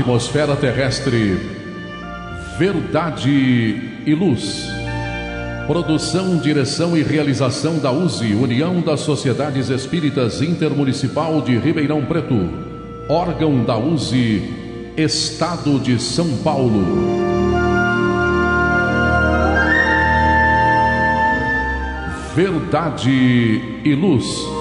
atmosfera terrestre. Verdade e Luz. Produção, direção e realização da USE, União das Sociedades Espíritas Intermunicipal de Ribeirão Preto. Órgão da USE, Estado de São Paulo. Verdade e Luz.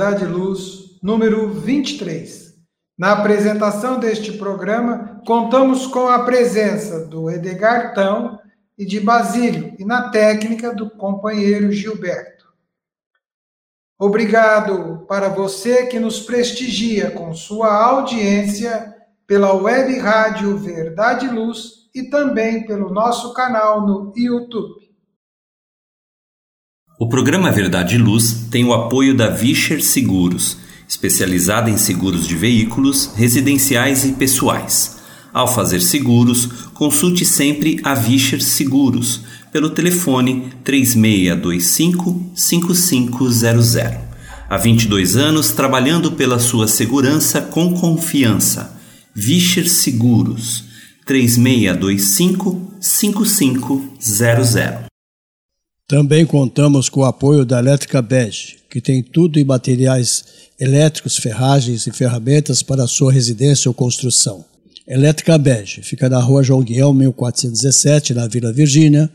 Verdade e Luz, número 23. Na apresentação deste programa, contamos com a presença do Edgar Tão e de Basílio, e na técnica do companheiro Gilberto. Obrigado para você que nos prestigia com sua audiência pela web rádio Verdade e Luz e também pelo nosso canal no YouTube. O programa Verdade e Luz tem o apoio da Vischer Seguros, especializada em seguros de veículos, residenciais e pessoais. Ao fazer seguros, consulte sempre a Vischer Seguros pelo telefone 3625 5500. Há 22 anos trabalhando pela sua segurança com confiança. Vischer Seguros 3625 5500. Também contamos com o apoio da Elétrica Bege, que tem tudo em materiais elétricos, ferragens e ferramentas para a sua residência ou construção. Elétrica Bege fica na rua João Guião, 1417, na Vila Virgínia.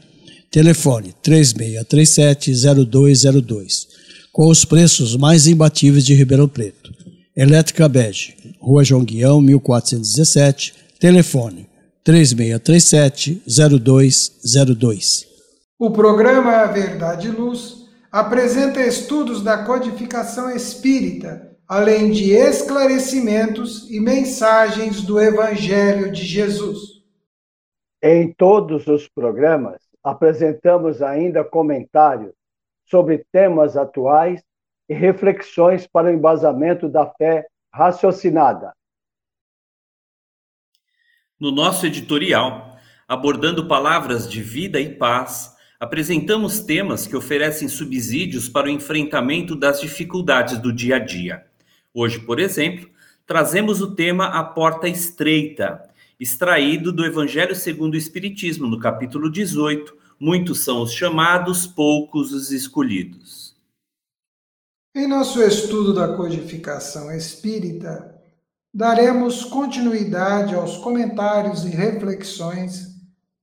Telefone 3637-0202, com os preços mais imbatíveis de Ribeirão Preto. Elétrica Bege, rua João Guião, 1417. Telefone 3637-0202. O programa Verdade e Luz apresenta estudos da codificação espírita, além de esclarecimentos e mensagens do Evangelho de Jesus. Em todos os programas, apresentamos ainda comentários sobre temas atuais e reflexões para o embasamento da fé raciocinada. No nosso editorial, abordando palavras de vida e paz, apresentamos temas que oferecem subsídios para o enfrentamento das dificuldades do dia a dia. Hoje, por exemplo, trazemos o tema A Porta Estreita, extraído do Evangelho segundo o Espiritismo, no capítulo 18. Muitos são os chamados, poucos os escolhidos. Em nosso estudo da codificação espírita, daremos continuidade aos comentários e reflexões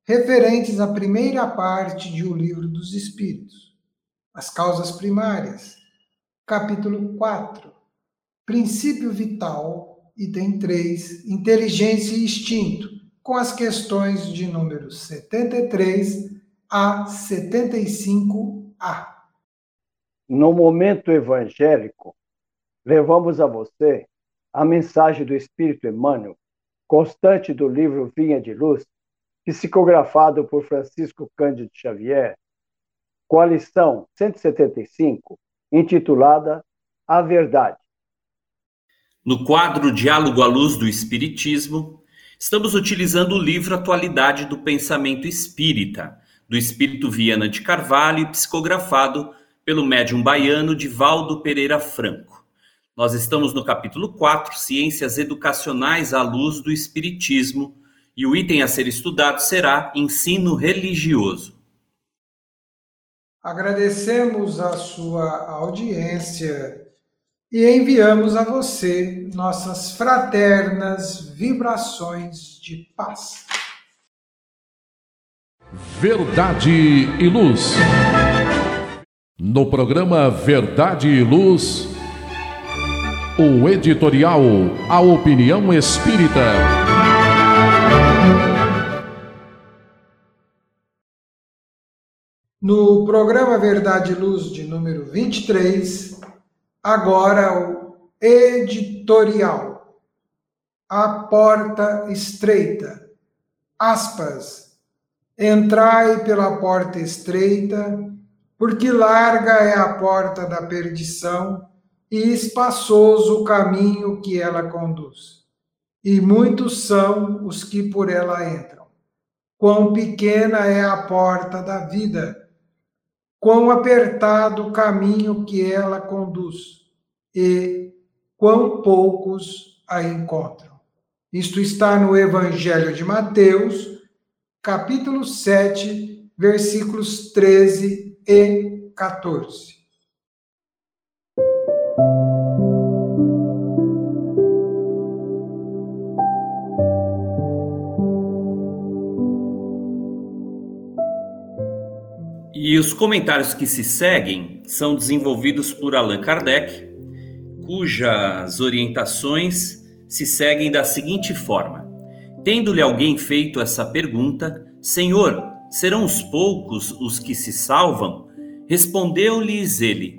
referentes à primeira parte de O Livro dos Espíritos, as causas primárias, capítulo 4, princípio vital, item 3, inteligência e instinto, com as questões de números 73 a 75a. No momento evangélico, levamos a você a mensagem do Espírito Emmanuel, constante do livro Vinha de Luz, psicografado por Francisco Cândido Xavier, com a lição 175, intitulada A Verdade. No quadro Diálogo à Luz do Espiritismo, estamos utilizando o livro Atualidade do Pensamento Espírita, do Espírito Viana de Carvalho psicografado pelo médium baiano Divaldo Pereira Franco. Nós estamos no capítulo 4, Ciências Educacionais à Luz do Espiritismo, e o item a ser estudado será ensino religioso. Agradecemos a sua audiência e enviamos a você nossas fraternas vibrações de paz. Verdade e Luz. No programa Verdade e Luz, o editorial A Opinião Espírita. No programa Verdade e Luz de número 23, agora o editorial. A porta estreita. Aspas. Entrai pela porta estreita, porque larga é a porta da perdição e espaçoso o caminho que ela conduz, e muitos são os que por ela entram. Quão pequena é a porta da vida, quão apertado o caminho que ela conduz, e quão poucos a encontram. Isto está no Evangelho de Mateus, capítulo 7, versículos 13 e 14. E os comentários que se seguem são desenvolvidos por Allan Kardec, cujas orientações se seguem da seguinte forma: Tendo-lhe alguém feito essa pergunta, Senhor, serão os poucos os que se salvam? Respondeu-lhes ele: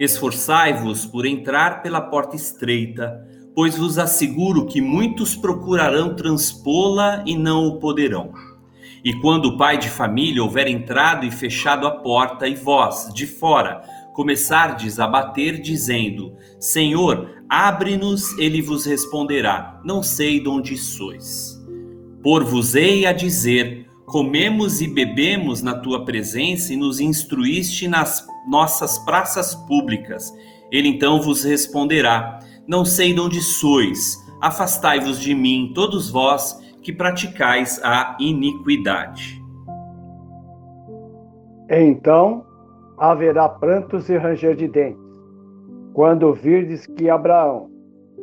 Esforçai-vos por entrar pela porta estreita, pois vos asseguro que muitos procurarão transpô-la e não o poderão. E quando o pai de família houver entrado e fechado a porta, e vós, de fora, começardes a bater, dizendo: Senhor, abre-nos, ele vos responderá: Não sei de onde sois. Por-vos-ei a dizer: Comemos e bebemos na tua presença e nos instruíste nas nossas praças públicas. Ele então vos responderá: Não sei de onde sois. Afastai-vos de mim, todos vós que praticais a iniquidade. Então haverá prantos e ranger de dentes, quando virdes que Abraão,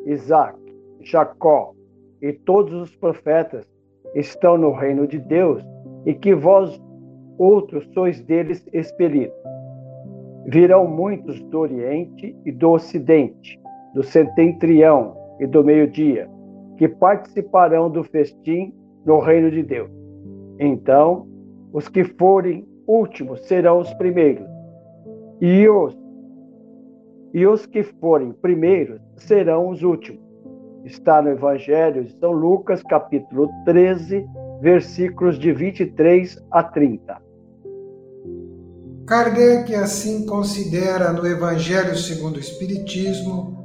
Isaac, Jacó e todos os profetas estão no reino de Deus e que vós outros sois deles expelidos. Virão muitos do Oriente e do Ocidente, do setentrião e do meio-dia, que participarão do festim no reino de Deus. Então, os que forem últimos serão os primeiros, e os, e os que forem primeiros serão os últimos. Está no Evangelho de São Lucas, capítulo 13, versículos de 23 a 30. Kardec assim considera no Evangelho segundo o Espiritismo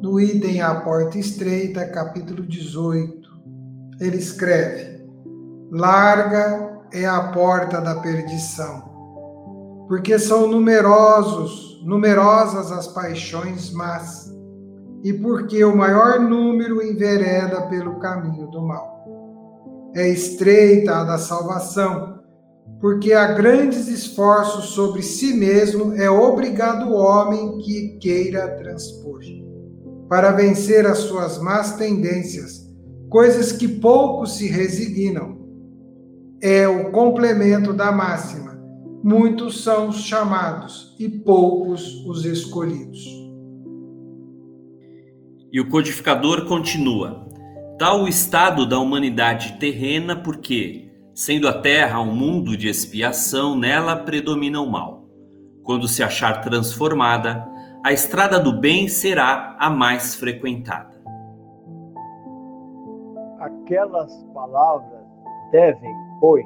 no item A Porta Estreita, capítulo 18, ele escreve: Larga é a porta da perdição, porque são numerosos, numerosas as paixões más, e porque o maior número envereda pelo caminho do mal. É estreita a da salvação, porque há grandes esforços sobre si mesmo é obrigado o homem que queira transpor para vencer as suas más tendências, coisas que poucos se resignam. É o complemento da máxima: muitos são os chamados e poucos os escolhidos. E o codificador continua: tal o estado da humanidade terrena, porque, sendo a terra um mundo de expiação, nela predomina o mal. Quando se achar transformada, a estrada do bem será a mais frequentada. Aquelas palavras devem, pois,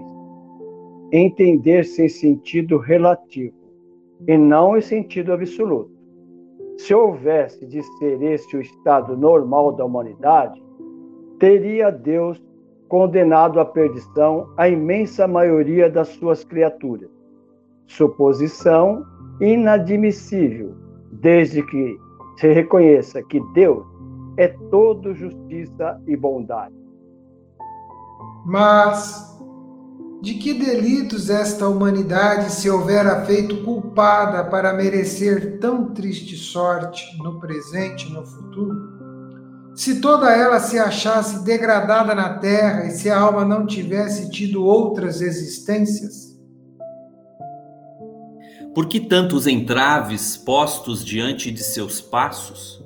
entender-se em sentido relativo e não em sentido absoluto. Se houvesse de ser esse o estado normal da humanidade, teria Deus condenado à perdição a imensa maioria das suas criaturas. Suposição inadmissível desde que se reconheça que Deus é todo justiça e bondade. Mas de que delitos esta humanidade se houvera feito culpada para merecer tão triste sorte no presente e no futuro? Se toda ela se achasse degradada na terra e se a alma não tivesse tido outras existências? Por que tantos entraves postos diante de seus passos?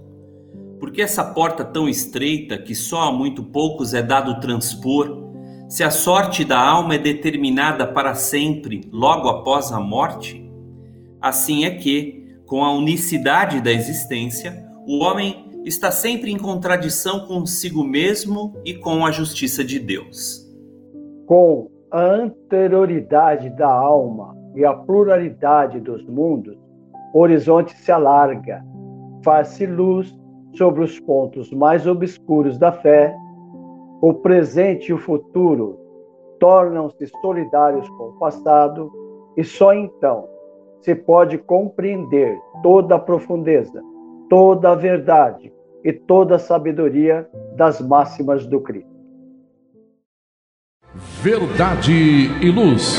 Por que essa porta tão estreita que só a muito poucos é dado transpor, se a sorte da alma é determinada para sempre, logo após a morte? Assim é que, com a unicidade da existência, o homem está sempre em contradição consigo mesmo e com a justiça de Deus. Com a anterioridade da alma e a pluralidade dos mundos, o horizonte se alarga faz-se luz sobre os pontos mais obscuros da fé, o presente e o futuro tornam-se solidários com o passado, e só então se pode compreender toda a profundeza, toda a verdade e toda a sabedoria das máximas do Cristo. Verdade e luz.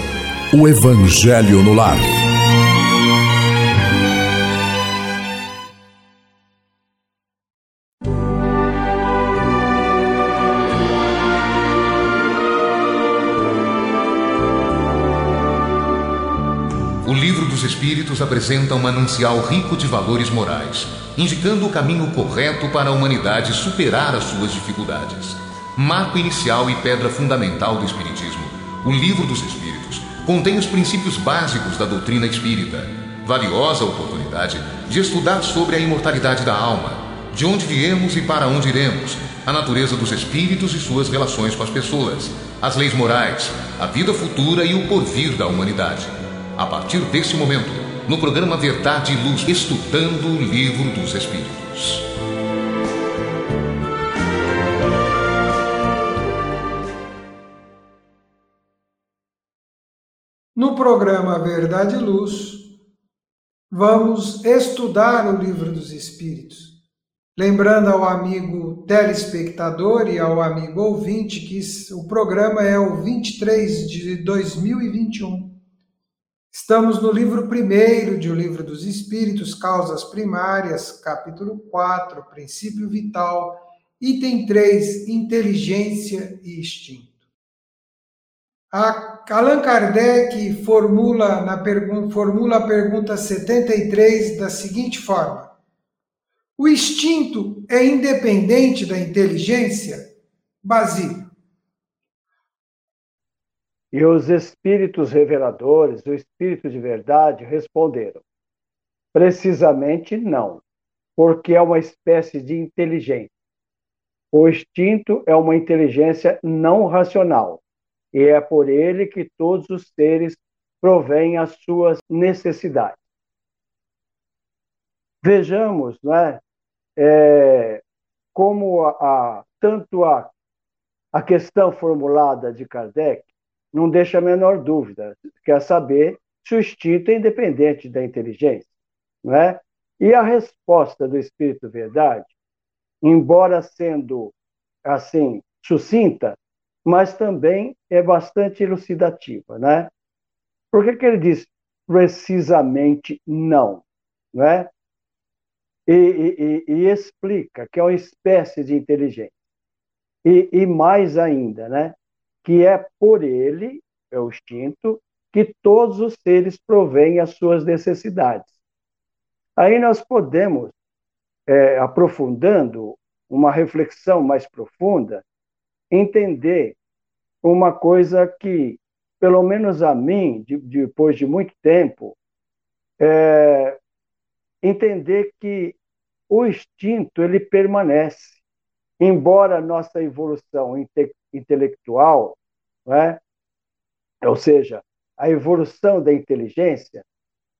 o Evangelho no lar. Espíritos apresenta um manancial rico de valores morais, indicando o caminho correto para a humanidade superar as suas dificuldades. Marco inicial e pedra fundamental do Espiritismo, o Livro dos Espíritos contém os princípios básicos da doutrina espírita. Valiosa oportunidade de estudar sobre a imortalidade da alma, de onde viemos e para onde iremos, a natureza dos espíritos e suas relações com as pessoas, as leis morais, a vida futura e o porvir da humanidade. A partir desse momento, no programa Verdade e Luz, estudando o Livro dos Espíritos. No programa Verdade e Luz, vamos estudar o Livro dos Espíritos. Lembrando ao amigo telespectador e ao amigo ouvinte que o programa é o 23 de 2021. Estamos no livro primeiro de O Livro dos Espíritos, Causas Primárias, capítulo 4, Princípio Vital, item 3, Inteligência e Instinto. A Allan Kardec formula, na pergunta, formula a pergunta 73 da seguinte forma: O instinto é independente da inteligência? Basílio. E os espíritos reveladores, o espírito de verdade, responderam: precisamente não, porque é uma espécie de inteligência. O instinto é uma inteligência não racional, e é por ele que todos os seres provêm as suas necessidades. Vejamos, não é, como a, a, tanto a, a questão formulada de Kardec não deixa a menor dúvida. Quer saber se o instinto é independente da inteligência, não é? E a resposta do Espírito Verdade, embora sendo assim sucinta, mas também é bastante elucidativa, né? Por que, que ele diz precisamente não, não é? E, e, e, explica que é uma espécie de inteligência. E, e mais ainda, né? que é por ele, é o instinto, que todos os seres provêm as suas necessidades. Aí nós podemos, é, aprofundando uma reflexão mais profunda, entender uma coisa que, pelo menos a mim, de, depois de muito tempo, é, entender que o instinto ele permanece, embora a nossa evolução inte intelectual, é? ou seja, a evolução da inteligência,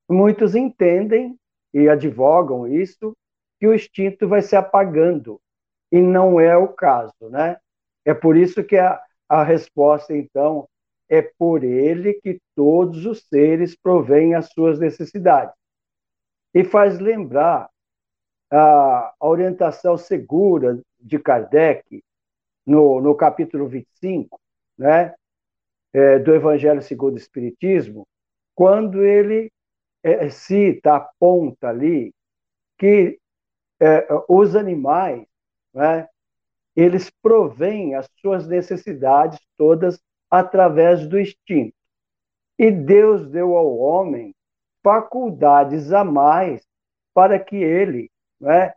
muitos entendem e advogam isso, que o instinto vai se apagando, e não é o caso. Né? É por isso que a, a resposta, então, é por ele que todos os seres provêm as suas necessidades. E faz lembrar a orientação segura de Kardec, no, no capítulo 25, né, é, do Evangelho segundo o Espiritismo, quando ele é, cita, aponta ali, que é, os animais, né, eles provêm as suas necessidades todas através do instinto. E Deus deu ao homem faculdades a mais para que ele né,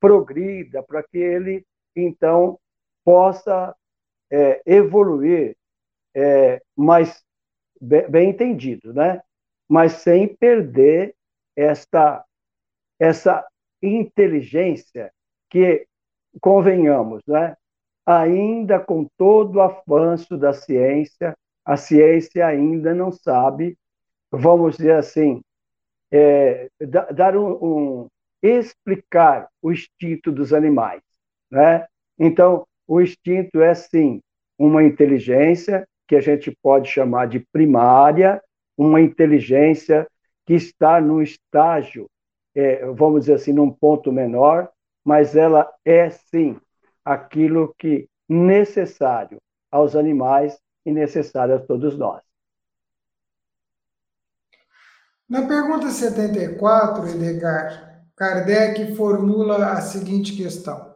progrida, para que ele, então, possa é, evoluir é, mais bem, bem, entendido, né? mas sem perder esta, essa inteligência que, convenhamos, né? ainda com todo o avanço da ciência, a ciência ainda não sabe, vamos dizer assim, é, dar um, um, explicar o instinto dos animais, né? Então, o instinto é sim uma inteligência que a gente pode chamar de primária, uma inteligência que está no estágio, é, vamos dizer assim, num ponto menor, mas ela é sim aquilo que necessário aos animais e necessário a todos nós. Na pergunta 74, Edgar, Kardec formula a seguinte questão: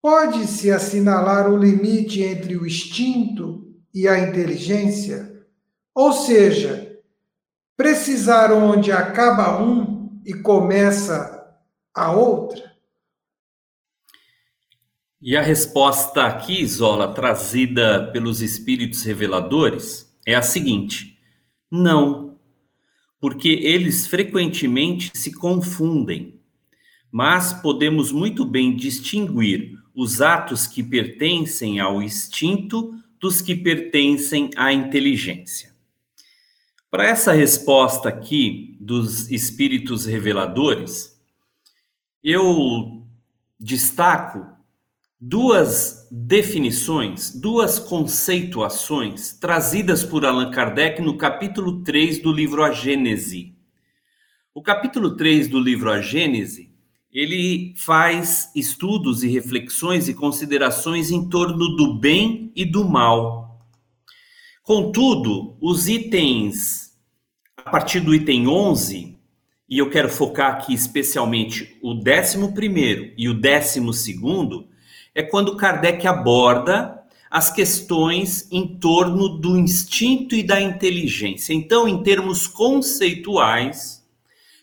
Pode-se assinalar o limite entre o instinto e a inteligência? Ou seja, precisar onde acaba um e começa a outra? E a resposta aqui, Zola, trazida pelos espíritos reveladores, é a seguinte: não porque eles frequentemente se confundem. Mas podemos muito bem distinguir os atos que pertencem ao instinto dos que pertencem à inteligência. Para essa resposta aqui dos espíritos reveladores, eu destaco duas definições, duas conceituações trazidas por Allan Kardec no capítulo 3 do livro A Gênese. O capítulo 3 do livro A Gênese, ele faz estudos e reflexões e considerações em torno do bem e do mal. Contudo, os itens a partir do item 11, e eu quero focar aqui especialmente o 11 e o 12, é quando Kardec aborda as questões em torno do instinto e da inteligência. Então, em termos conceituais,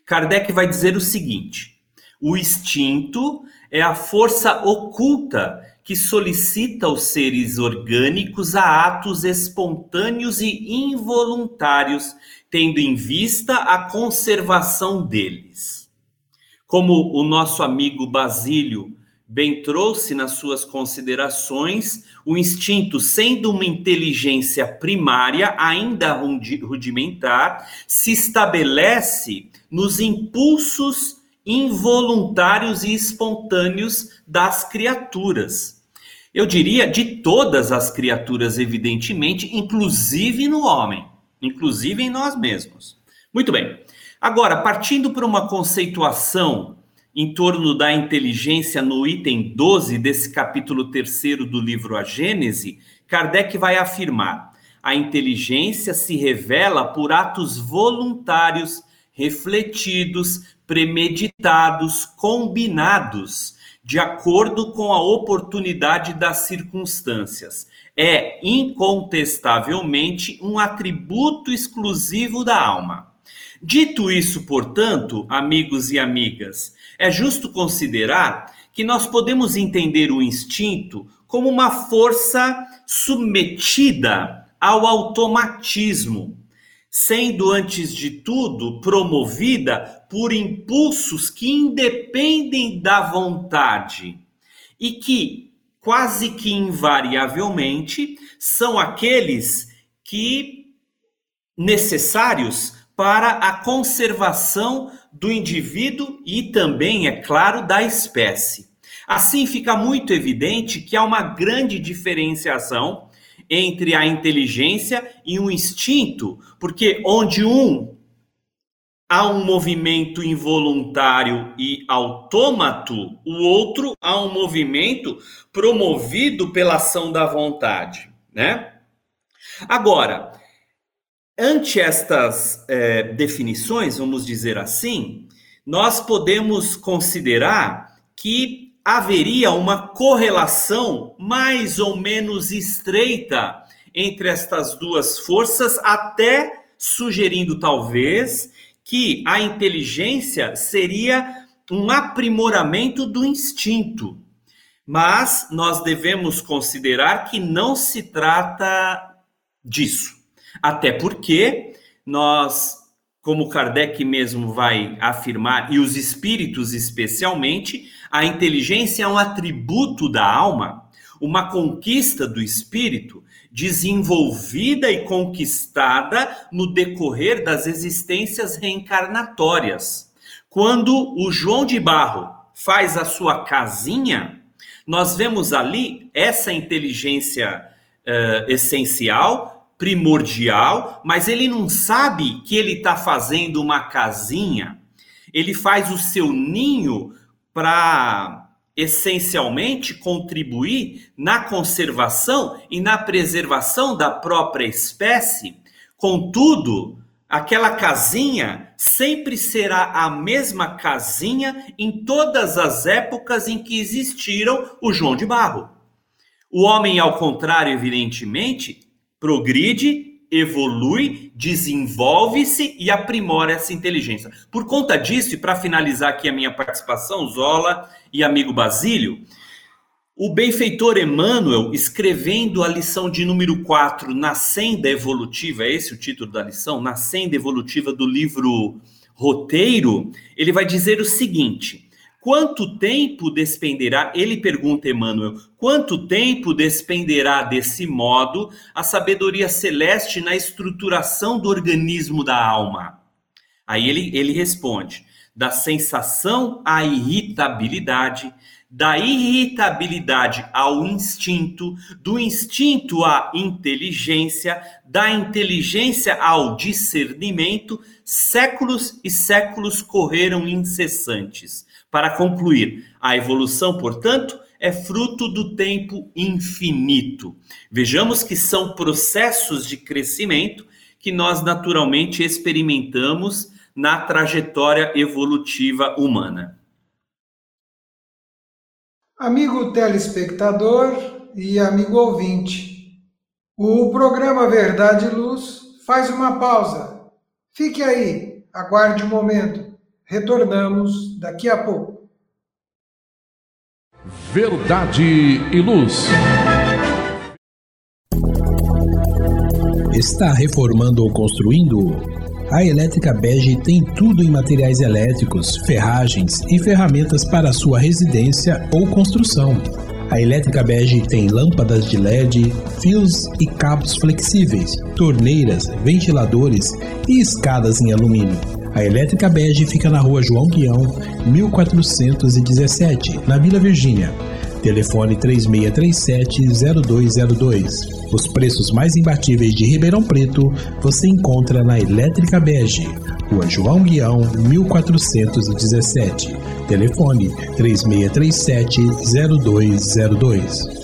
Kardec vai dizer o seguinte: o instinto é a força oculta que solicita os seres orgânicos a atos espontâneos e involuntários, tendo em vista a conservação deles. Como o nosso amigo Basílio bem trouxe nas suas considerações, o instinto, sendo uma inteligência primária, ainda rudimentar, se estabelece nos impulsos involuntários e espontâneos das criaturas. Eu diria de todas as criaturas, evidentemente, inclusive no homem, inclusive em nós mesmos. Muito bem. Agora, partindo para uma conceituação em torno da inteligência no item 12 desse capítulo 3 do livro A Gênese, Kardec vai afirmar: a inteligência se revela por atos voluntários, refletidos, premeditados, combinados, de acordo com a oportunidade das circunstâncias. É incontestavelmente um atributo exclusivo da alma. Dito isso, portanto, amigos e amigas, é justo considerar que nós podemos entender o instinto como uma força submetida ao automatismo, sendo antes de tudo promovida por impulsos que independem da vontade e que quase que invariavelmente são aqueles que necessários para a conservação do indivíduo e também, é claro, da espécie. Assim fica muito evidente que há uma grande diferenciação entre a inteligência e o instinto, porque onde um há um movimento involuntário e autômato, o outro há um movimento promovido pela ação da vontade, né? Agora, ante estas é, definições, vamos dizer assim, nós podemos considerar que haveria uma correlação mais ou menos estreita entre estas duas forças, até sugerindo talvez que a inteligência seria um aprimoramento do instinto. Mas nós devemos considerar que não se trata disso. Até porque nós, como Kardec mesmo vai afirmar, e os espíritos especialmente, a inteligência é um atributo da alma, uma conquista do espírito desenvolvida e conquistada no decorrer das existências reencarnatórias. Quando o João de Barro faz a sua casinha, nós vemos ali essa inteligência uh, essencial, primordial, mas ele não sabe que ele está fazendo uma casinha. Ele faz o seu ninho para essencialmente contribuir na conservação e na preservação da própria espécie. Contudo, aquela casinha sempre será a mesma casinha em todas as épocas em que existiram o João de Barro. O homem, ao contrário, evidentemente, progride evolui, desenvolve-se e aprimora essa inteligência. Por conta disso, e para finalizar aqui a minha participação, Zola e amigo Basílio, o benfeitor Emmanuel, escrevendo a lição de número 4, Na Senda Evolutiva, é esse o título da lição? Na Senda Evolutiva do livro Roteiro, ele vai dizer o seguinte Quanto tempo despenderá, ele pergunta Emmanuel, quanto tempo despenderá desse modo a sabedoria celeste na estruturação do organismo da alma? Aí ele, ele responde: da sensação à irritabilidade, da irritabilidade ao instinto, do instinto à inteligência, da inteligência ao discernimento, séculos e séculos correram incessantes para concluir, a evolução, portanto, é fruto do tempo infinito. Vejamos que são processos de crescimento que nós naturalmente experimentamos na trajetória evolutiva humana. Amigo telespectador e amigo ouvinte, o programa Verdade e Luz faz uma pausa. Fique aí, aguarde um momento. Retornamos daqui a pouco. Verdade e Luz. Está reformando ou construindo? A Elétrica Bege tem tudo em materiais elétricos, ferragens e ferramentas para sua residência ou construção. A Elétrica Bege tem lâmpadas de LED, fios e cabos flexíveis, torneiras, ventiladores e escadas em alumínio a Elétrica Bege fica na rua João Guião, 1417, na Vila Virgínia. Telefone 3637-0202. Os preços mais imbatíveis de Ribeirão Preto você encontra na Elétrica Bege, Rua João Guião, 1417. Telefone 3637-0202.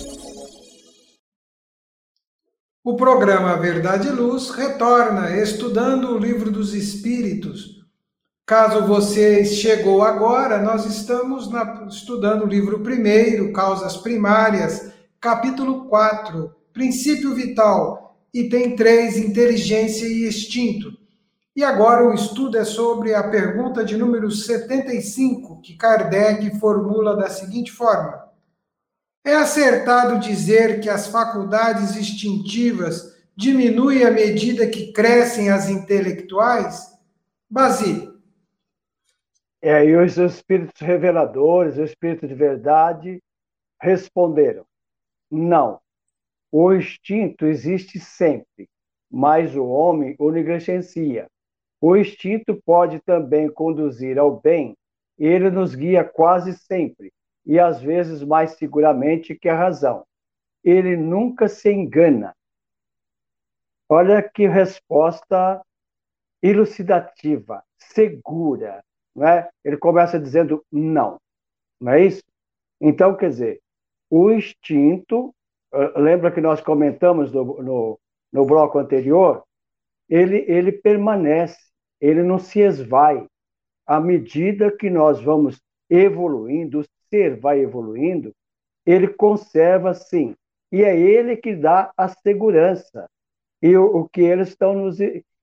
O programa Verdade e Luz retorna estudando o Livro dos Espíritos Caso você chegou agora, nós estamos na, estudando o livro primeiro, Causas Primárias, capítulo 4, Princípio Vital, item 3, Inteligência e Instinto. E agora o estudo é sobre a pergunta de número 75, que Kardec formula da seguinte forma: É acertado dizer que as faculdades instintivas diminuem à medida que crescem as intelectuais? Basílio. É, e os espíritos reveladores, o espírito de verdade, responderam: não. O instinto existe sempre, mas o homem o negligencia. O instinto pode também conduzir ao bem, ele nos guia quase sempre, e às vezes mais seguramente que a razão. Ele nunca se engana. Olha que resposta elucidativa, segura. Não é? Ele começa dizendo não, não é isso? Então, quer dizer, o instinto, eh, lembra que nós comentamos no, no, no bloco anterior, ele, ele permanece, ele não se esvai. À medida que nós vamos evoluindo, o ser vai evoluindo, ele conserva sim. E é ele que dá a segurança. E o, o que eles estão nos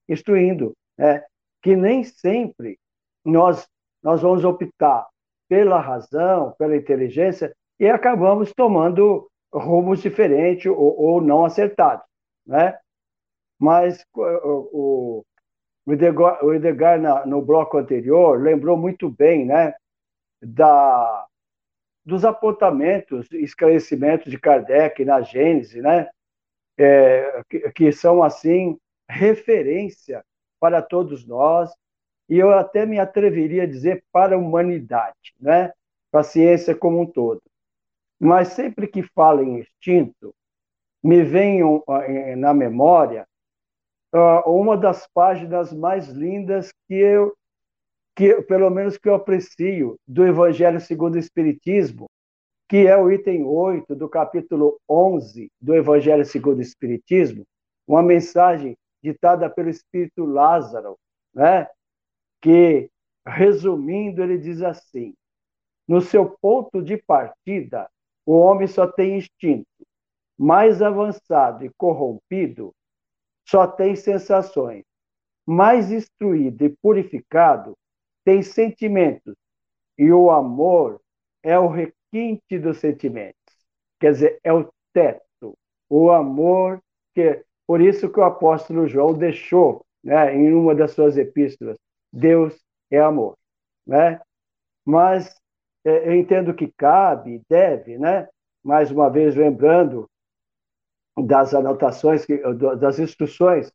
instruindo, né? que nem sempre nós, nós vamos optar pela razão, pela inteligência, e acabamos tomando rumos diferentes ou, ou não acertados. Né? Mas o, o Edgar, o Edgar no bloco anterior lembrou muito bem né, da, dos apontamentos, esclarecimentos de Kardec na Gênese, né, é, que, que são, assim, referência para todos nós, e eu até me atreveria a dizer para a humanidade, né, para a ciência como um todo. Mas sempre que falo em instinto, me vem na memória uh, uma das páginas mais lindas que eu, que pelo menos que eu aprecio do Evangelho segundo o Espiritismo, que é o item 8 do capítulo 11 do Evangelho segundo o Espiritismo, uma mensagem ditada pelo Espírito Lázaro, né? Que, resumindo, ele diz assim: no seu ponto de partida, o homem só tem instinto. Mais avançado e corrompido, só tem sensações. Mais instruído e purificado, tem sentimentos. E o amor é o requinte dos sentimentos. Quer dizer, é o teto. O amor que por isso que o apóstolo João deixou, né, em uma das suas epístolas, Deus é amor, né? Mas é, eu entendo que cabe, deve, né? Mais uma vez lembrando das anotações, das instruções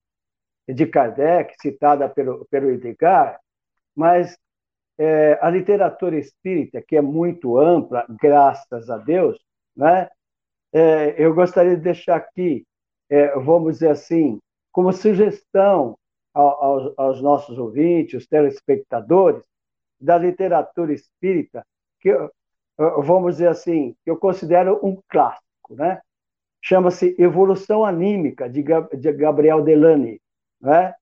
de Kardec, citada pelo, pelo Edgar, mas é, a literatura espírita, que é muito ampla, graças a Deus, né? É, eu gostaria de deixar aqui, é, vamos dizer assim, como sugestão aos, aos, nossos ouvintes, os telespectadores, da literatura espírita, que vamos dizer assim, que eu considero um clássico, né? chama-se Evolução Anímica, de, Gabriel Delany, né?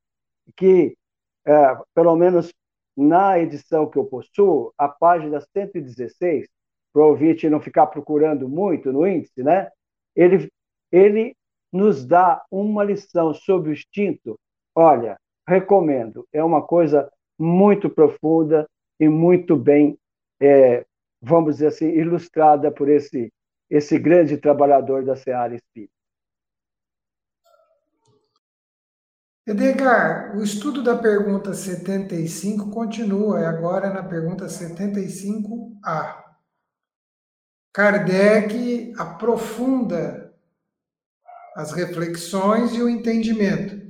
que, é, pelo menos na edição que eu possuo, a página 116, para o ouvinte não ficar procurando muito no índice, né? ele, ele nos dá uma lição sobre o instinto. Olha, recomendo, é uma coisa muito profunda e muito bem, é, vamos dizer assim, ilustrada por esse esse grande trabalhador da Seara Espírita. Edgar, o estudo da pergunta 75 continua, é agora na pergunta 75A. Kardec aprofunda as reflexões e o entendimento.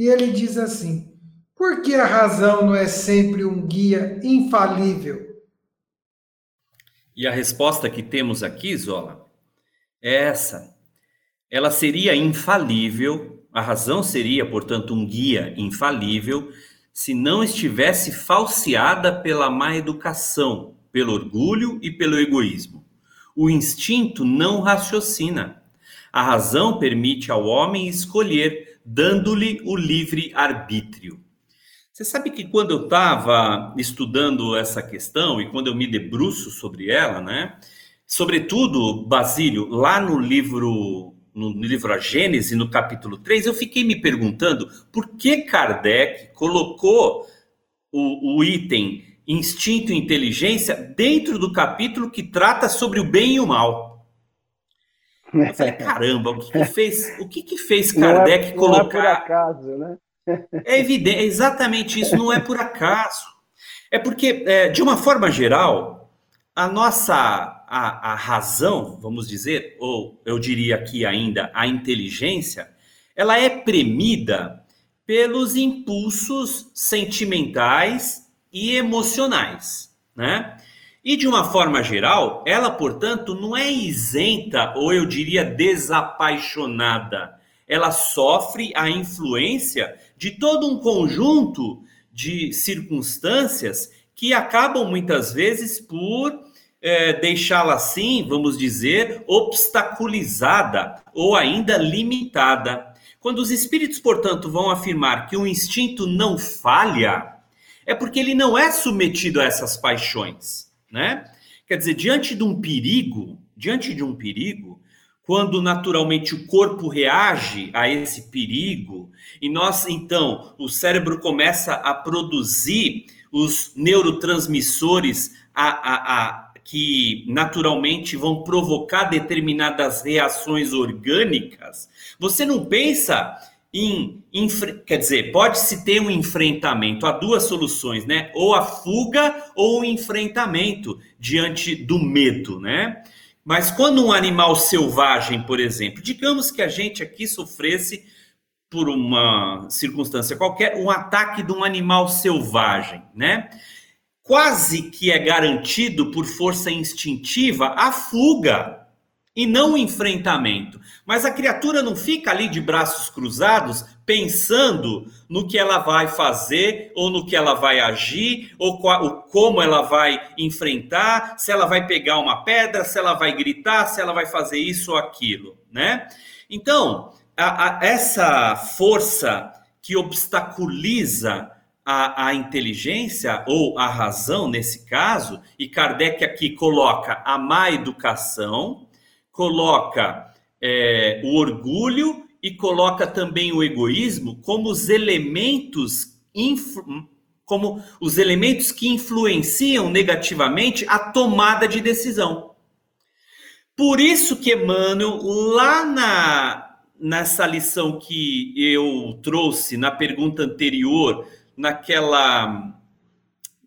E ele diz assim: por que a razão não é sempre um guia infalível? E a resposta que temos aqui, Zola, é essa. Ela seria infalível, a razão seria, portanto, um guia infalível, se não estivesse falseada pela má educação, pelo orgulho e pelo egoísmo. O instinto não raciocina. A razão permite ao homem escolher, dando-lhe o livre arbítrio. Você sabe que quando eu estava estudando essa questão e quando eu me debruço sobre ela, né? Sobretudo, Basílio, lá no livro no livro A Gênese, no capítulo 3, eu fiquei me perguntando por que Kardec colocou o, o item instinto e inteligência dentro do capítulo que trata sobre o bem e o mal. Eu falei, caramba, o que, que fez, o que, que fez Kardec não é, colocar? Não é por acaso, né? É evidente, é exatamente isso, não é por acaso. É porque, é, de uma forma geral, a nossa a, a razão, vamos dizer, ou eu diria aqui ainda a inteligência, ela é premida pelos impulsos sentimentais e emocionais, né? E de uma forma geral, ela, portanto, não é isenta ou eu diria desapaixonada. Ela sofre a influência de todo um conjunto de circunstâncias que acabam muitas vezes por é, deixá-la assim, vamos dizer, obstaculizada ou ainda limitada. Quando os espíritos, portanto, vão afirmar que o instinto não falha, é porque ele não é submetido a essas paixões, né? Quer dizer, diante de um perigo, diante de um perigo, quando naturalmente o corpo reage a esse perigo, e nós então, o cérebro começa a produzir os neurotransmissores a, a, a, que naturalmente vão provocar determinadas reações orgânicas, você não pensa em, quer dizer, pode-se ter um enfrentamento, há duas soluções, né? Ou a fuga ou o enfrentamento diante do medo, né? Mas quando um animal selvagem, por exemplo, digamos que a gente aqui sofresse por uma circunstância qualquer, um ataque de um animal selvagem, né? Quase que é garantido por força instintiva a fuga e não o enfrentamento. Mas a criatura não fica ali de braços cruzados pensando no que ela vai fazer ou no que ela vai agir ou qual, como ela vai enfrentar, se ela vai pegar uma pedra, se ela vai gritar, se ela vai fazer isso ou aquilo, né? Então, a, a, essa força que obstaculiza a, a, inteligência ou a razão nesse caso, e Kardec aqui coloca a má educação, coloca é, o orgulho e coloca também o egoísmo como os elementos como os elementos que influenciam negativamente a tomada de decisão. Por isso que Emmanuel, lá na, nessa lição que eu trouxe na pergunta anterior, naquela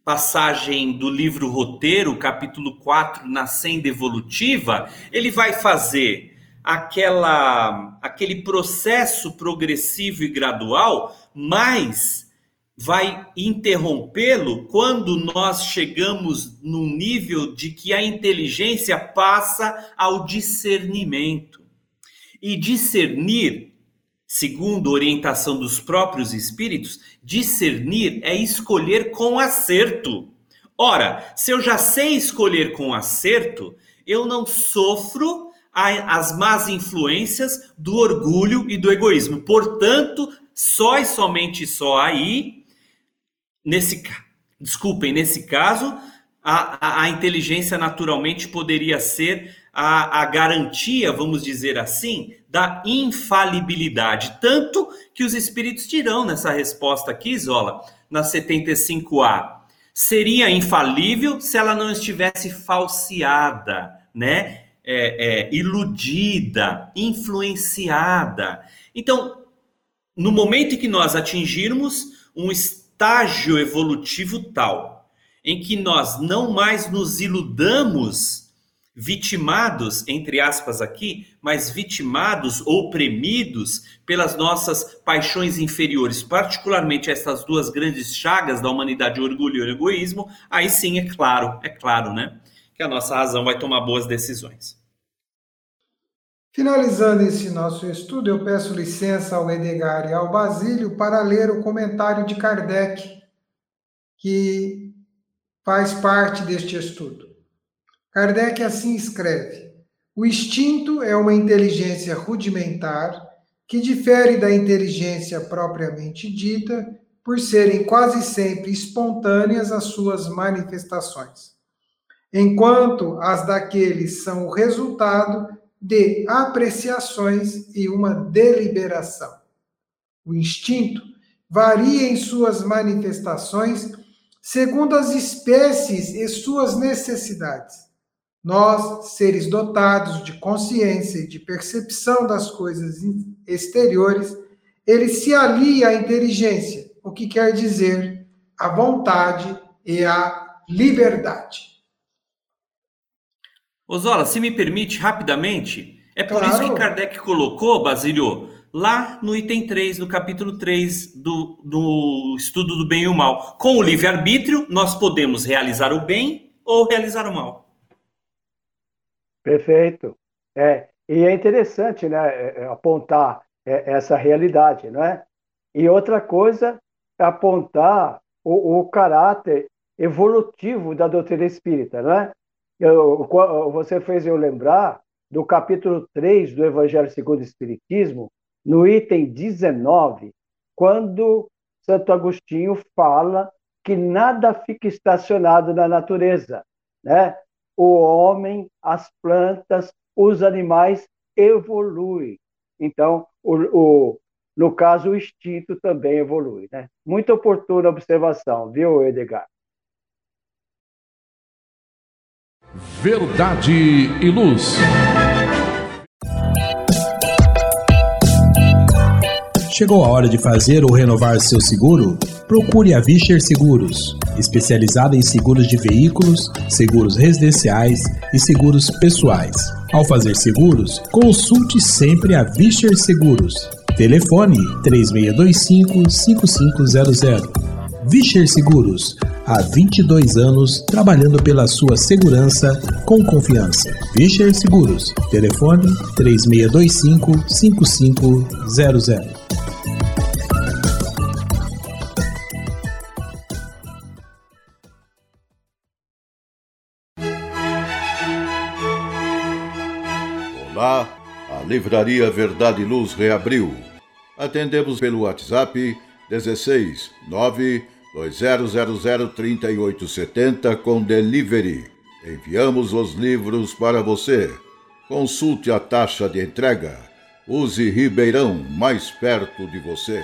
passagem do livro Roteiro, capítulo 4, Nascenda Evolutiva, ele vai fazer aquela aquele processo progressivo e gradual, mas vai interrompê-lo quando nós chegamos no nível de que a inteligência passa ao discernimento. E discernir, segundo orientação dos próprios espíritos, discernir é escolher com acerto. Ora, se eu já sei escolher com acerto, eu não sofro as más influências do orgulho e do egoísmo. Portanto, só e somente só aí, nesse desculpem, nesse caso, a, a, a inteligência naturalmente poderia ser a, a garantia, vamos dizer assim, da infalibilidade. Tanto que os espíritos dirão nessa resposta aqui, Zola, na 75A. Seria infalível se ela não estivesse falseada, né? É, é, iludida, influenciada. Então, no momento em que nós atingirmos um estágio evolutivo tal, em que nós não mais nos iludamos vitimados, entre aspas aqui, mas vitimados ou premidos pelas nossas paixões inferiores, particularmente essas duas grandes chagas da humanidade, orgulho e egoísmo, aí sim é claro, é claro, né, que a nossa razão vai tomar boas decisões. Finalizando esse nosso estudo, eu peço licença ao Edgar e ao Basílio para ler o comentário de Kardec, que faz parte deste estudo. Kardec assim escreve: O instinto é uma inteligência rudimentar que difere da inteligência propriamente dita por serem quase sempre espontâneas as suas manifestações, enquanto as daqueles são o resultado de apreciações e uma deliberação. O instinto varia em suas manifestações segundo as espécies e suas necessidades nós, seres dotados de consciência e de percepção das coisas exteriores, ele se alia à inteligência, o que quer dizer a vontade e a liberdade. Ozola, se me permite rapidamente, é por claro. isso que Kardec colocou, Basílio, lá no item 3, no capítulo 3 do, do estudo do bem e o mal. Com o livre-arbítrio, nós podemos realizar o bem ou realizar o mal. Perfeito. É, e é interessante né, é, é, apontar essa realidade, não é? E outra coisa é apontar o, o caráter evolutivo da doutrina espírita, né? Eu, você fez eu lembrar do capítulo 3 do Evangelho segundo o Espiritismo, no item 19, quando Santo Agostinho fala que nada fica estacionado na natureza, né? O homem, as plantas, os animais evoluem. Então, o, o, no caso, o instinto também evolui. Né? Muito oportuna observação, viu, Edgar? Verdade e Luz. Chegou a hora de fazer ou renovar seu seguro? Procure a Vischer Seguros, especializada em seguros de veículos, seguros residenciais e seguros pessoais. Ao fazer seguros, consulte sempre a Vischer Seguros. Telefone 3625-5500. Vischer Seguros, há 22 anos trabalhando pela sua segurança com confiança. Vischer Seguros, telefone 3625-5500. Livraria Verdade e Luz reabriu. Atendemos pelo WhatsApp 16 9 2000 3870 com delivery. Enviamos os livros para você. Consulte a taxa de entrega. Use Ribeirão mais perto de você.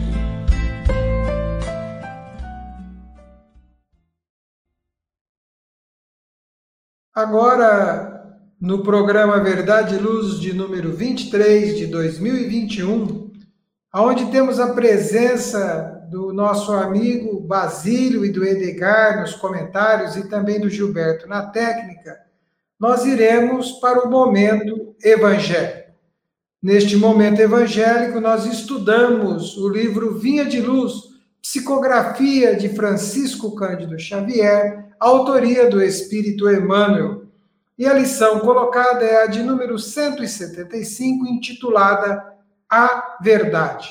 Agora, no programa Verdade e Luz de número 23 de 2021, onde temos a presença do nosso amigo Basílio e do Edgar nos comentários e também do Gilberto na técnica, nós iremos para o momento evangélico. Neste momento evangélico, nós estudamos o livro Vinha de Luz, psicografia de Francisco Cândido Xavier, autoria do Espírito Emmanuel. E a lição colocada é a de número 175, intitulada A Verdade.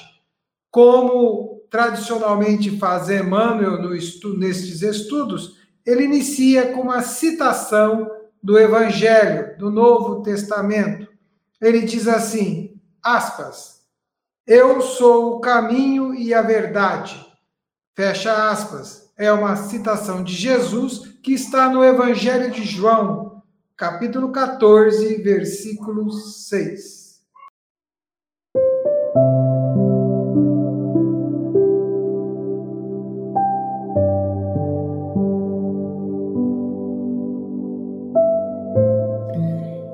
Como tradicionalmente faz Emmanuel estu nestes estudos, ele inicia com uma citação do Evangelho, do Novo Testamento. Ele diz assim, aspas, Eu sou o caminho e a verdade. Fecha aspas é uma citação de Jesus que está no Evangelho de João, capítulo 14, versículo 6.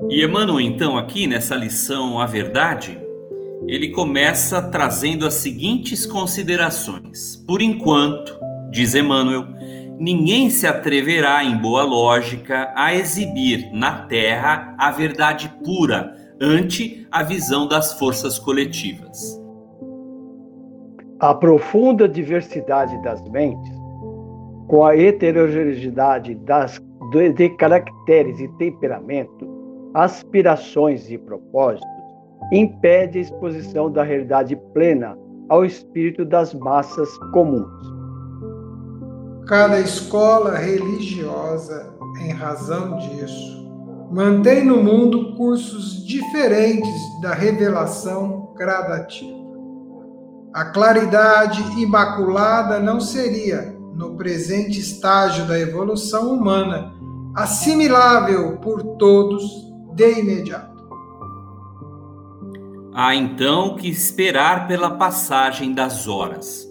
E Emmanuel, então, aqui nessa lição A Verdade, ele começa trazendo as seguintes considerações. Por enquanto, Diz Emmanuel: ninguém se atreverá, em boa lógica, a exibir na Terra a verdade pura ante a visão das forças coletivas. A profunda diversidade das mentes, com a heterogeneidade das, de caracteres e temperamento, aspirações e propósitos, impede a exposição da realidade plena ao espírito das massas comuns cada escola religiosa, em razão disso, mantém no mundo cursos diferentes da revelação gradativa. A claridade imaculada não seria, no presente estágio da evolução humana, assimilável por todos de imediato. Há então que esperar pela passagem das horas.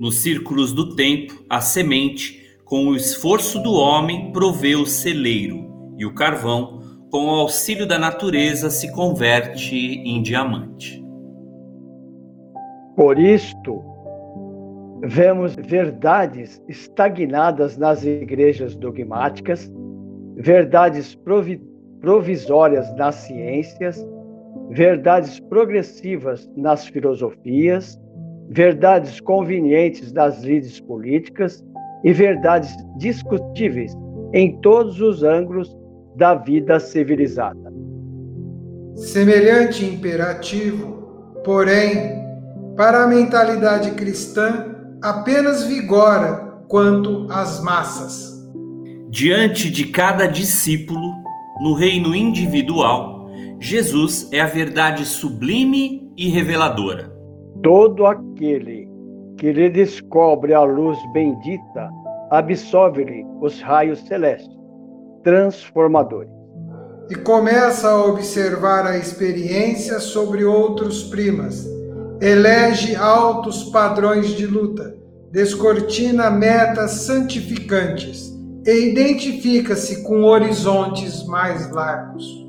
Nos círculos do tempo, a semente, com o esforço do homem, provê o celeiro, e o carvão, com o auxílio da natureza, se converte em diamante. Por isto, vemos verdades estagnadas nas igrejas dogmáticas, verdades provisórias nas ciências, verdades progressivas nas filosofias, verdades convenientes nas lides políticas e verdades discutíveis em todos os ângulos da vida civilizada. Semelhante imperativo, porém, para a mentalidade cristã, apenas vigora quanto às massas. Diante de cada discípulo, no reino individual, Jesus é a verdade sublime e reveladora. Todo aquele que lhe descobre a luz bendita absorve-lhe os raios celestes, transformadores. E começa a observar a experiência sobre outros primas. Elege altos padrões de luta, descortina metas santificantes e identifica-se com horizontes mais largos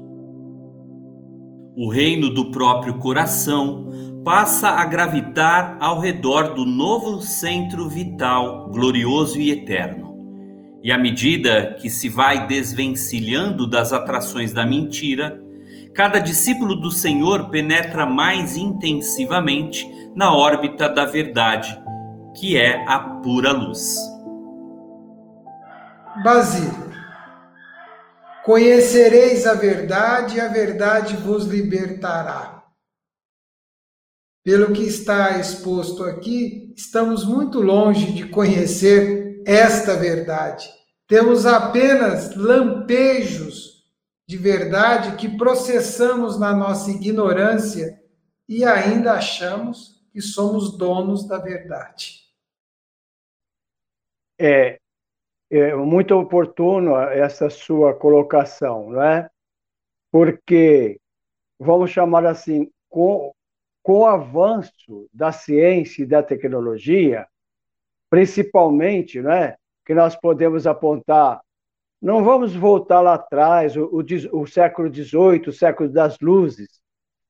o reino do próprio coração passa a gravitar ao redor do novo centro vital, glorioso e eterno. E à medida que se vai desvencilhando das atrações da mentira, cada discípulo do Senhor penetra mais intensivamente na órbita da verdade, que é a pura luz. Basílio Conhecereis a verdade e a verdade vos libertará. Pelo que está exposto aqui, estamos muito longe de conhecer esta verdade. Temos apenas lampejos de verdade que processamos na nossa ignorância e ainda achamos que somos donos da verdade. É, é muito oportuno essa sua colocação, não é? Porque, vamos chamar assim, com, com o avanço da ciência e da tecnologia, principalmente, não é? Que nós podemos apontar, não vamos voltar lá atrás, o, o, o século XVIII, o século das luzes,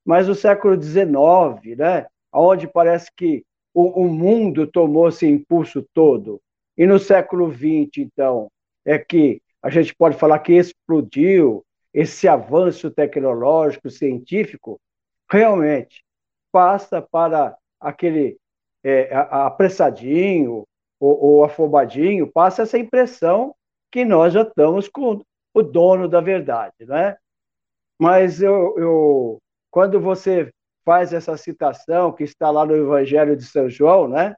mas o século XIX, né? Onde parece que o, o mundo tomou esse impulso todo e no século XX, então, é que a gente pode falar que explodiu esse avanço tecnológico, científico, realmente passa para aquele é, apressadinho ou, ou afobadinho, passa essa impressão que nós já estamos com o dono da verdade, né? Mas eu, eu, quando você faz essa citação que está lá no Evangelho de São João, né?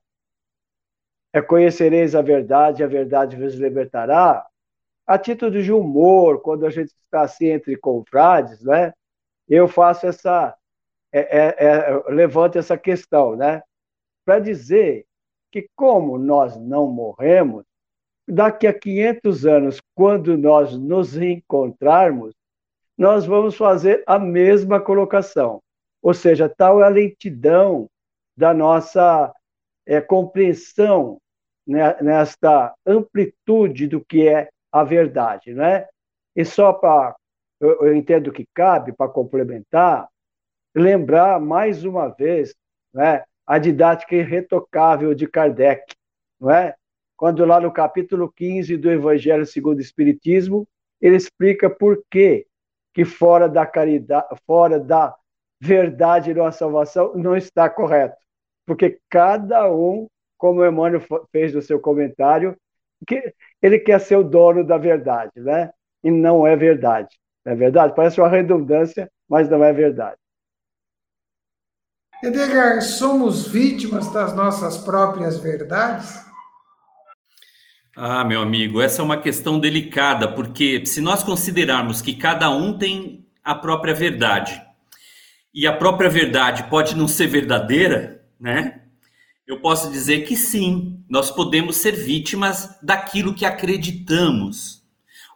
é conhecereis a verdade, a verdade vos libertará. A título de humor, quando a gente está assim entre confrades, né? Eu faço essa, é, é, é, levanto essa questão, né? Para dizer que como nós não morremos, daqui a 500 anos, quando nós nos encontrarmos, nós vamos fazer a mesma colocação. Ou seja, tal é a lentidão da nossa é, compreensão né, nesta amplitude do que é a verdade, né? E só para eu, eu, entendo que cabe para complementar, lembrar mais uma vez, né, a didática irretocável de Kardec, não é? Quando lá no capítulo 15 do Evangelho segundo o Espiritismo, ele explica por que que fora da caridade, fora da verdade da salvação não está correto. Porque cada um como o Emmanuel fez no seu comentário, que ele quer ser o dono da verdade, né? E não é verdade. Não é verdade? Parece uma redundância, mas não é verdade. Edgar, somos vítimas das nossas próprias verdades? Ah, meu amigo, essa é uma questão delicada, porque se nós considerarmos que cada um tem a própria verdade, e a própria verdade pode não ser verdadeira, né? Eu posso dizer que sim, nós podemos ser vítimas daquilo que acreditamos.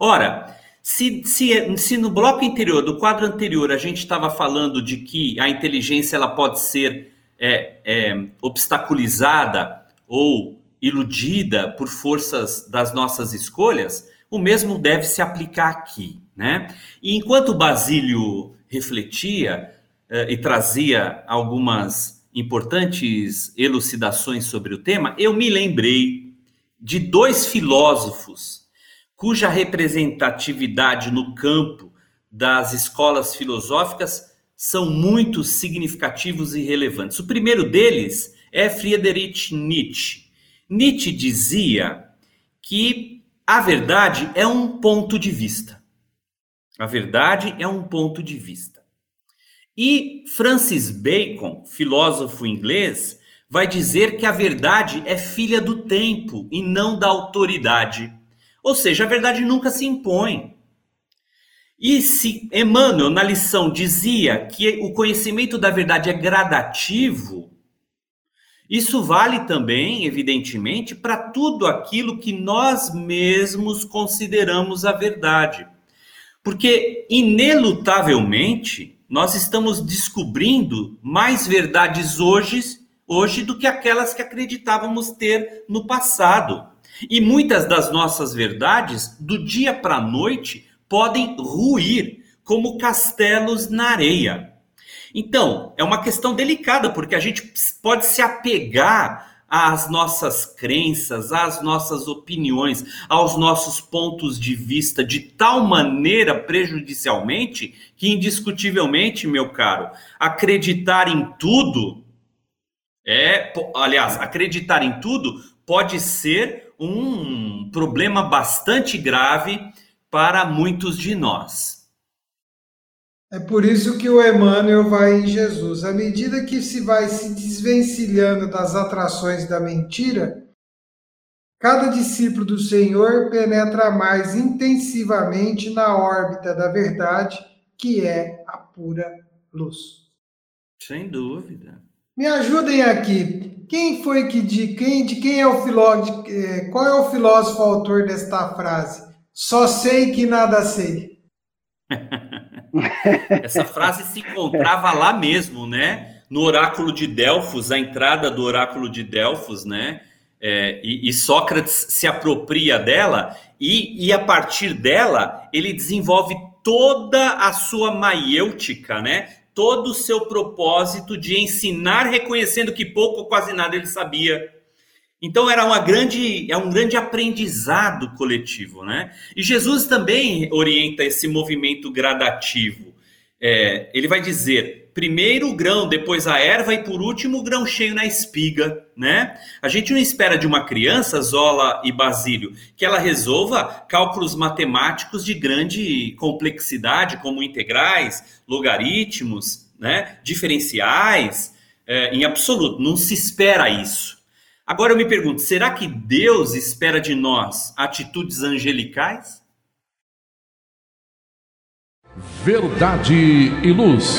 Ora, Se, se, se no bloco anterior, do quadro anterior, a gente estava falando de que a inteligência ela pode ser é, é, obstaculizada ou iludida por forças das nossas escolhas, o mesmo deve se aplicar aqui. Né? E enquanto Basílio refletia eh, e trazia algumas importantes elucidações sobre o tema, eu me lembrei de dois filósofos cuja representatividade no campo das escolas filosóficas são muito significativos e relevantes. O primeiro deles é Friedrich Nietzsche. Nietzsche dizia que a verdade é um ponto de vista. A verdade é um ponto de vista. E Francis Bacon, filósofo inglês, vai dizer que a verdade é filha do tempo e não da autoridade. Ou seja, a verdade nunca se impõe. E se Emmanuel, na lição, dizia que o conhecimento da verdade é gradativo, isso vale também, evidentemente, para tudo aquilo que nós mesmos consideramos a verdade. Porque, inelutavelmente, nós estamos descobrindo mais verdades hoje, hoje do que aquelas que acreditávamos ter no passado. E muitas das nossas verdades, do dia para a noite, podem ruir como castelos na areia. Então, é uma questão delicada, porque a gente pode se apegar às nossas crenças, às nossas opiniões, aos nossos pontos de vista de tal maneira prejudicialmente que, indiscutivelmente, meu caro, acreditar em tudo é, aliás, acreditar em tudo pode ser um problema bastante grave para muitos de nós. É por isso que o Emmanuel vai em Jesus. À medida que se vai se desvencilhando das atrações da mentira, cada discípulo do Senhor penetra mais intensivamente na órbita da verdade, que é a pura luz. Sem dúvida. Me ajudem aqui. Quem foi que de quem de quem é o filósofo? Eh, qual é o filósofo autor desta frase? Só sei que nada sei. Essa frase se encontrava lá mesmo, né? No oráculo de Delfos, a entrada do oráculo de Delfos, né? É, e, e, Sócrates se apropria dela e, e, a partir dela ele desenvolve toda a sua maiêutica, né? Todo o seu propósito de ensinar, reconhecendo que pouco ou quase nada ele sabia então era uma grande, é um grande aprendizado coletivo, né? E Jesus também orienta esse movimento gradativo. É, ele vai dizer primeiro o grão, depois a erva e por último o grão cheio na espiga, né? A gente não espera de uma criança, Zola e Basílio, que ela resolva cálculos matemáticos de grande complexidade, como integrais, logaritmos, né? Diferenciais, é, em absoluto. Não se espera isso. Agora eu me pergunto, será que Deus espera de nós atitudes angelicais? Verdade e luz.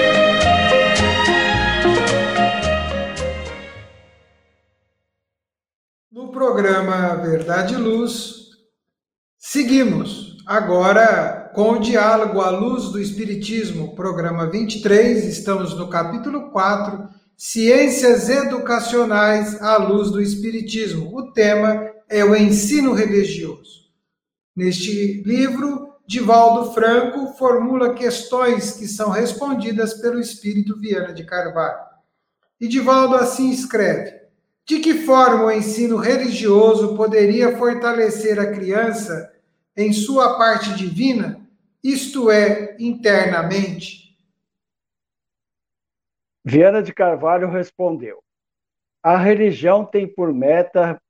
Verdade e Luz, seguimos agora com o diálogo à luz do Espiritismo, programa 23, estamos no capítulo 4, Ciências Educacionais à Luz do Espiritismo. O tema é o ensino religioso. Neste livro, Divaldo Franco formula questões que são respondidas pelo Espírito Viana de Carvalho. E Divaldo assim escreve: De que forma o ensino religioso poderia fortalecer a criança em sua parte divina, isto é, internamente? Viana de Carvalho respondeu: A religião tem por meta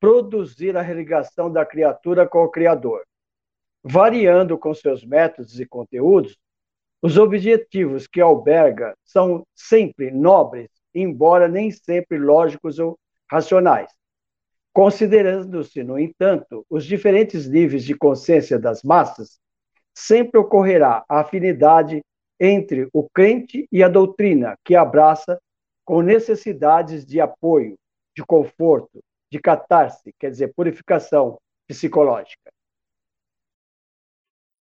produzir a religação da criatura com o Criador, variando com seus métodos e conteúdos. Os objetivos que alberga são sempre nobres embora nem sempre lógicos ou racionais. Considerando-se, no entanto, os diferentes níveis de consciência das massas, sempre ocorrerá a afinidade entre o crente e a doutrina que abraça com necessidades de apoio, de conforto, de catarse, quer dizer, purificação psicológica.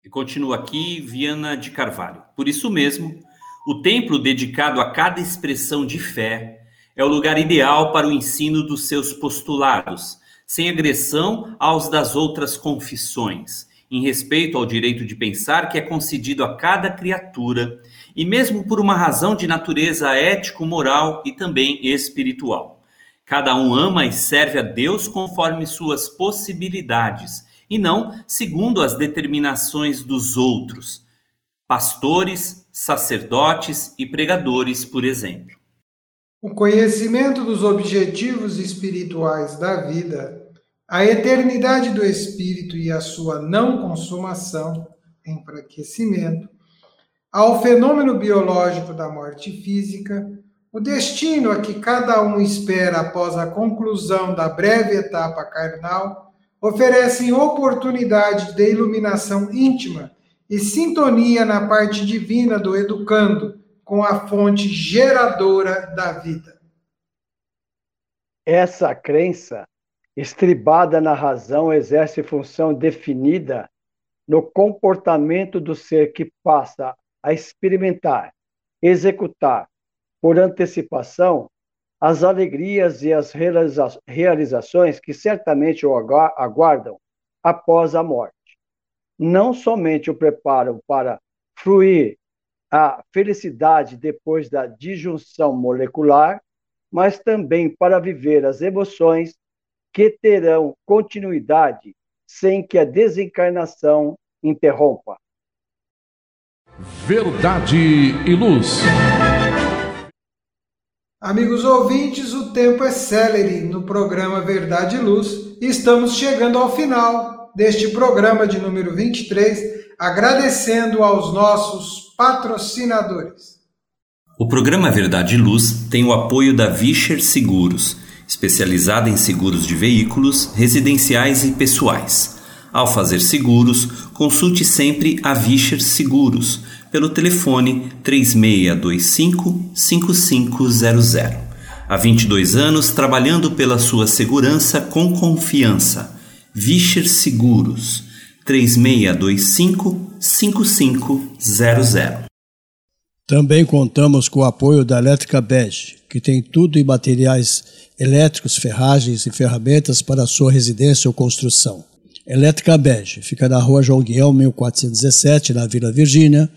E continua aqui Viana de Carvalho. Por isso mesmo, o templo dedicado a cada expressão de fé é o lugar ideal para o ensino dos seus postulados, sem agressão aos das outras confissões, em respeito ao direito de pensar que é concedido a cada criatura, e mesmo por uma razão de natureza ético-moral e também espiritual. Cada um ama e serve a Deus conforme suas possibilidades, e não segundo as determinações dos outros. Pastores, sacerdotes e pregadores, por exemplo. O conhecimento dos objetivos espirituais da vida, a eternidade do espírito e a sua não consumação, enfraquecimento, ao fenômeno biológico da morte física, o destino a que cada um espera após a conclusão da breve etapa carnal, oferecem oportunidade de iluminação íntima e sintonia na parte divina do educando com a fonte geradora da vida. Essa crença, estribada na razão, exerce função definida no comportamento do ser que passa a experimentar, executar, por antecipação, as alegrias e as realizações que certamente o aguardam após a morte não somente o preparam para fruir a felicidade depois da disjunção molecular, mas também para viver as emoções que terão continuidade sem que a desencarnação interrompa. Verdade e luz. Amigos ouvintes, o tempo é célere no programa Verdade e Luz e estamos chegando ao final deste programa de número 23, agradecendo aos nossos patrocinadores. O programa Verdade e Luz tem o apoio da Vischer Seguros, especializada em seguros de veículos, residenciais e pessoais. Ao fazer seguros, consulte sempre a Vischer Seguros pelo telefone 3625 5500. Há 22 anos trabalhando pela sua segurança com confiança. Vischer Seguros 3625 5500. Também contamos com o apoio da Elétrica Bege, que tem tudo em materiais elétricos, ferragens e ferramentas para a sua residência ou construção. Elétrica Bege fica na rua João Guião, 1417, na Vila Virgínia.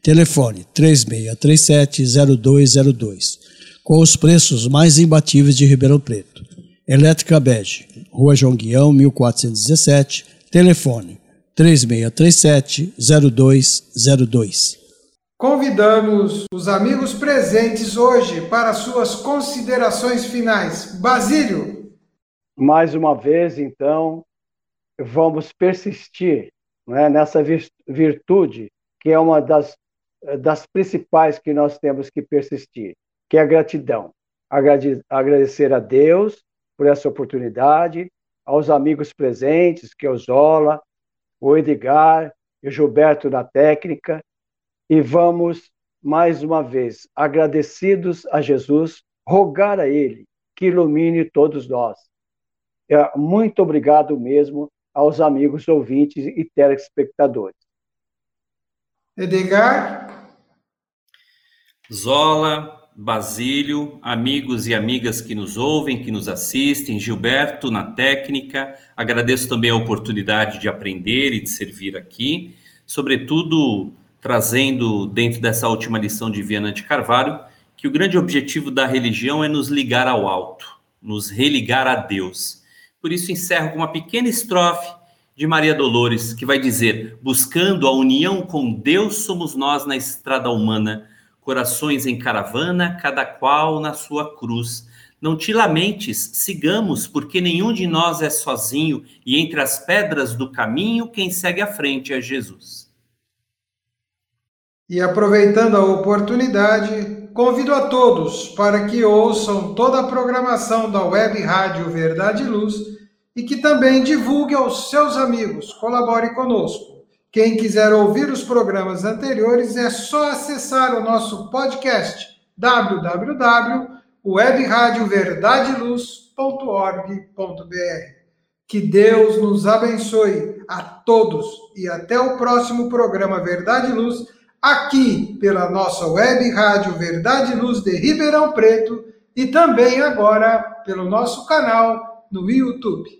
Telefone 3637-0202, com os preços mais imbatíveis de Ribeirão Preto. Elétrica Bege, Rua João Guião, 1417, telefone 3637-0202. Convidamos os amigos presentes hoje para suas considerações finais. Basílio. Mais uma vez, então, vamos persistir né, nessa virtude que é uma das, das principais que nós temos que persistir, que é a gratidão. Agradecer a Deus por essa oportunidade, aos amigos presentes, que é o Zola, o Edgar e o Gilberto na técnica, e vamos, mais uma vez, agradecidos a Jesus, rogar a Ele que ilumine todos nós. É, muito obrigado mesmo aos amigos ouvintes e telespectadores. Edgar? Zola, Basílio, amigos e amigas que nos ouvem, que nos assistem, Gilberto na técnica. Agradeço também a oportunidade de aprender e de servir aqui, sobretudo trazendo dentro dessa última lição de Viana de Carvalho que o grande objetivo da religião é nos ligar ao alto, nos religar a Deus. Por isso encerro com uma pequena estrofe de Maria Dolores, que vai dizer: Buscando a união com Deus, somos nós na estrada humana, corações em caravana, cada qual na sua cruz. Não te lamentes, sigamos, porque nenhum de nós é sozinho, e entre as pedras do caminho, quem segue à frente é Jesus. E aproveitando a oportunidade, convido a todos para que ouçam toda a programação da Web Rádio Verdade e Luz e que também divulgue aos seus amigos. Colabore conosco. Quem quiser ouvir os programas anteriores é só acessar o nosso podcast www.webradioverdadeluz.org.br. Que Deus nos abençoe a todos e até o próximo programa Verdade e Luz aqui pela nossa web rádio Verdade e Luz de Ribeirão Preto e também agora pelo nosso canal no YouTube.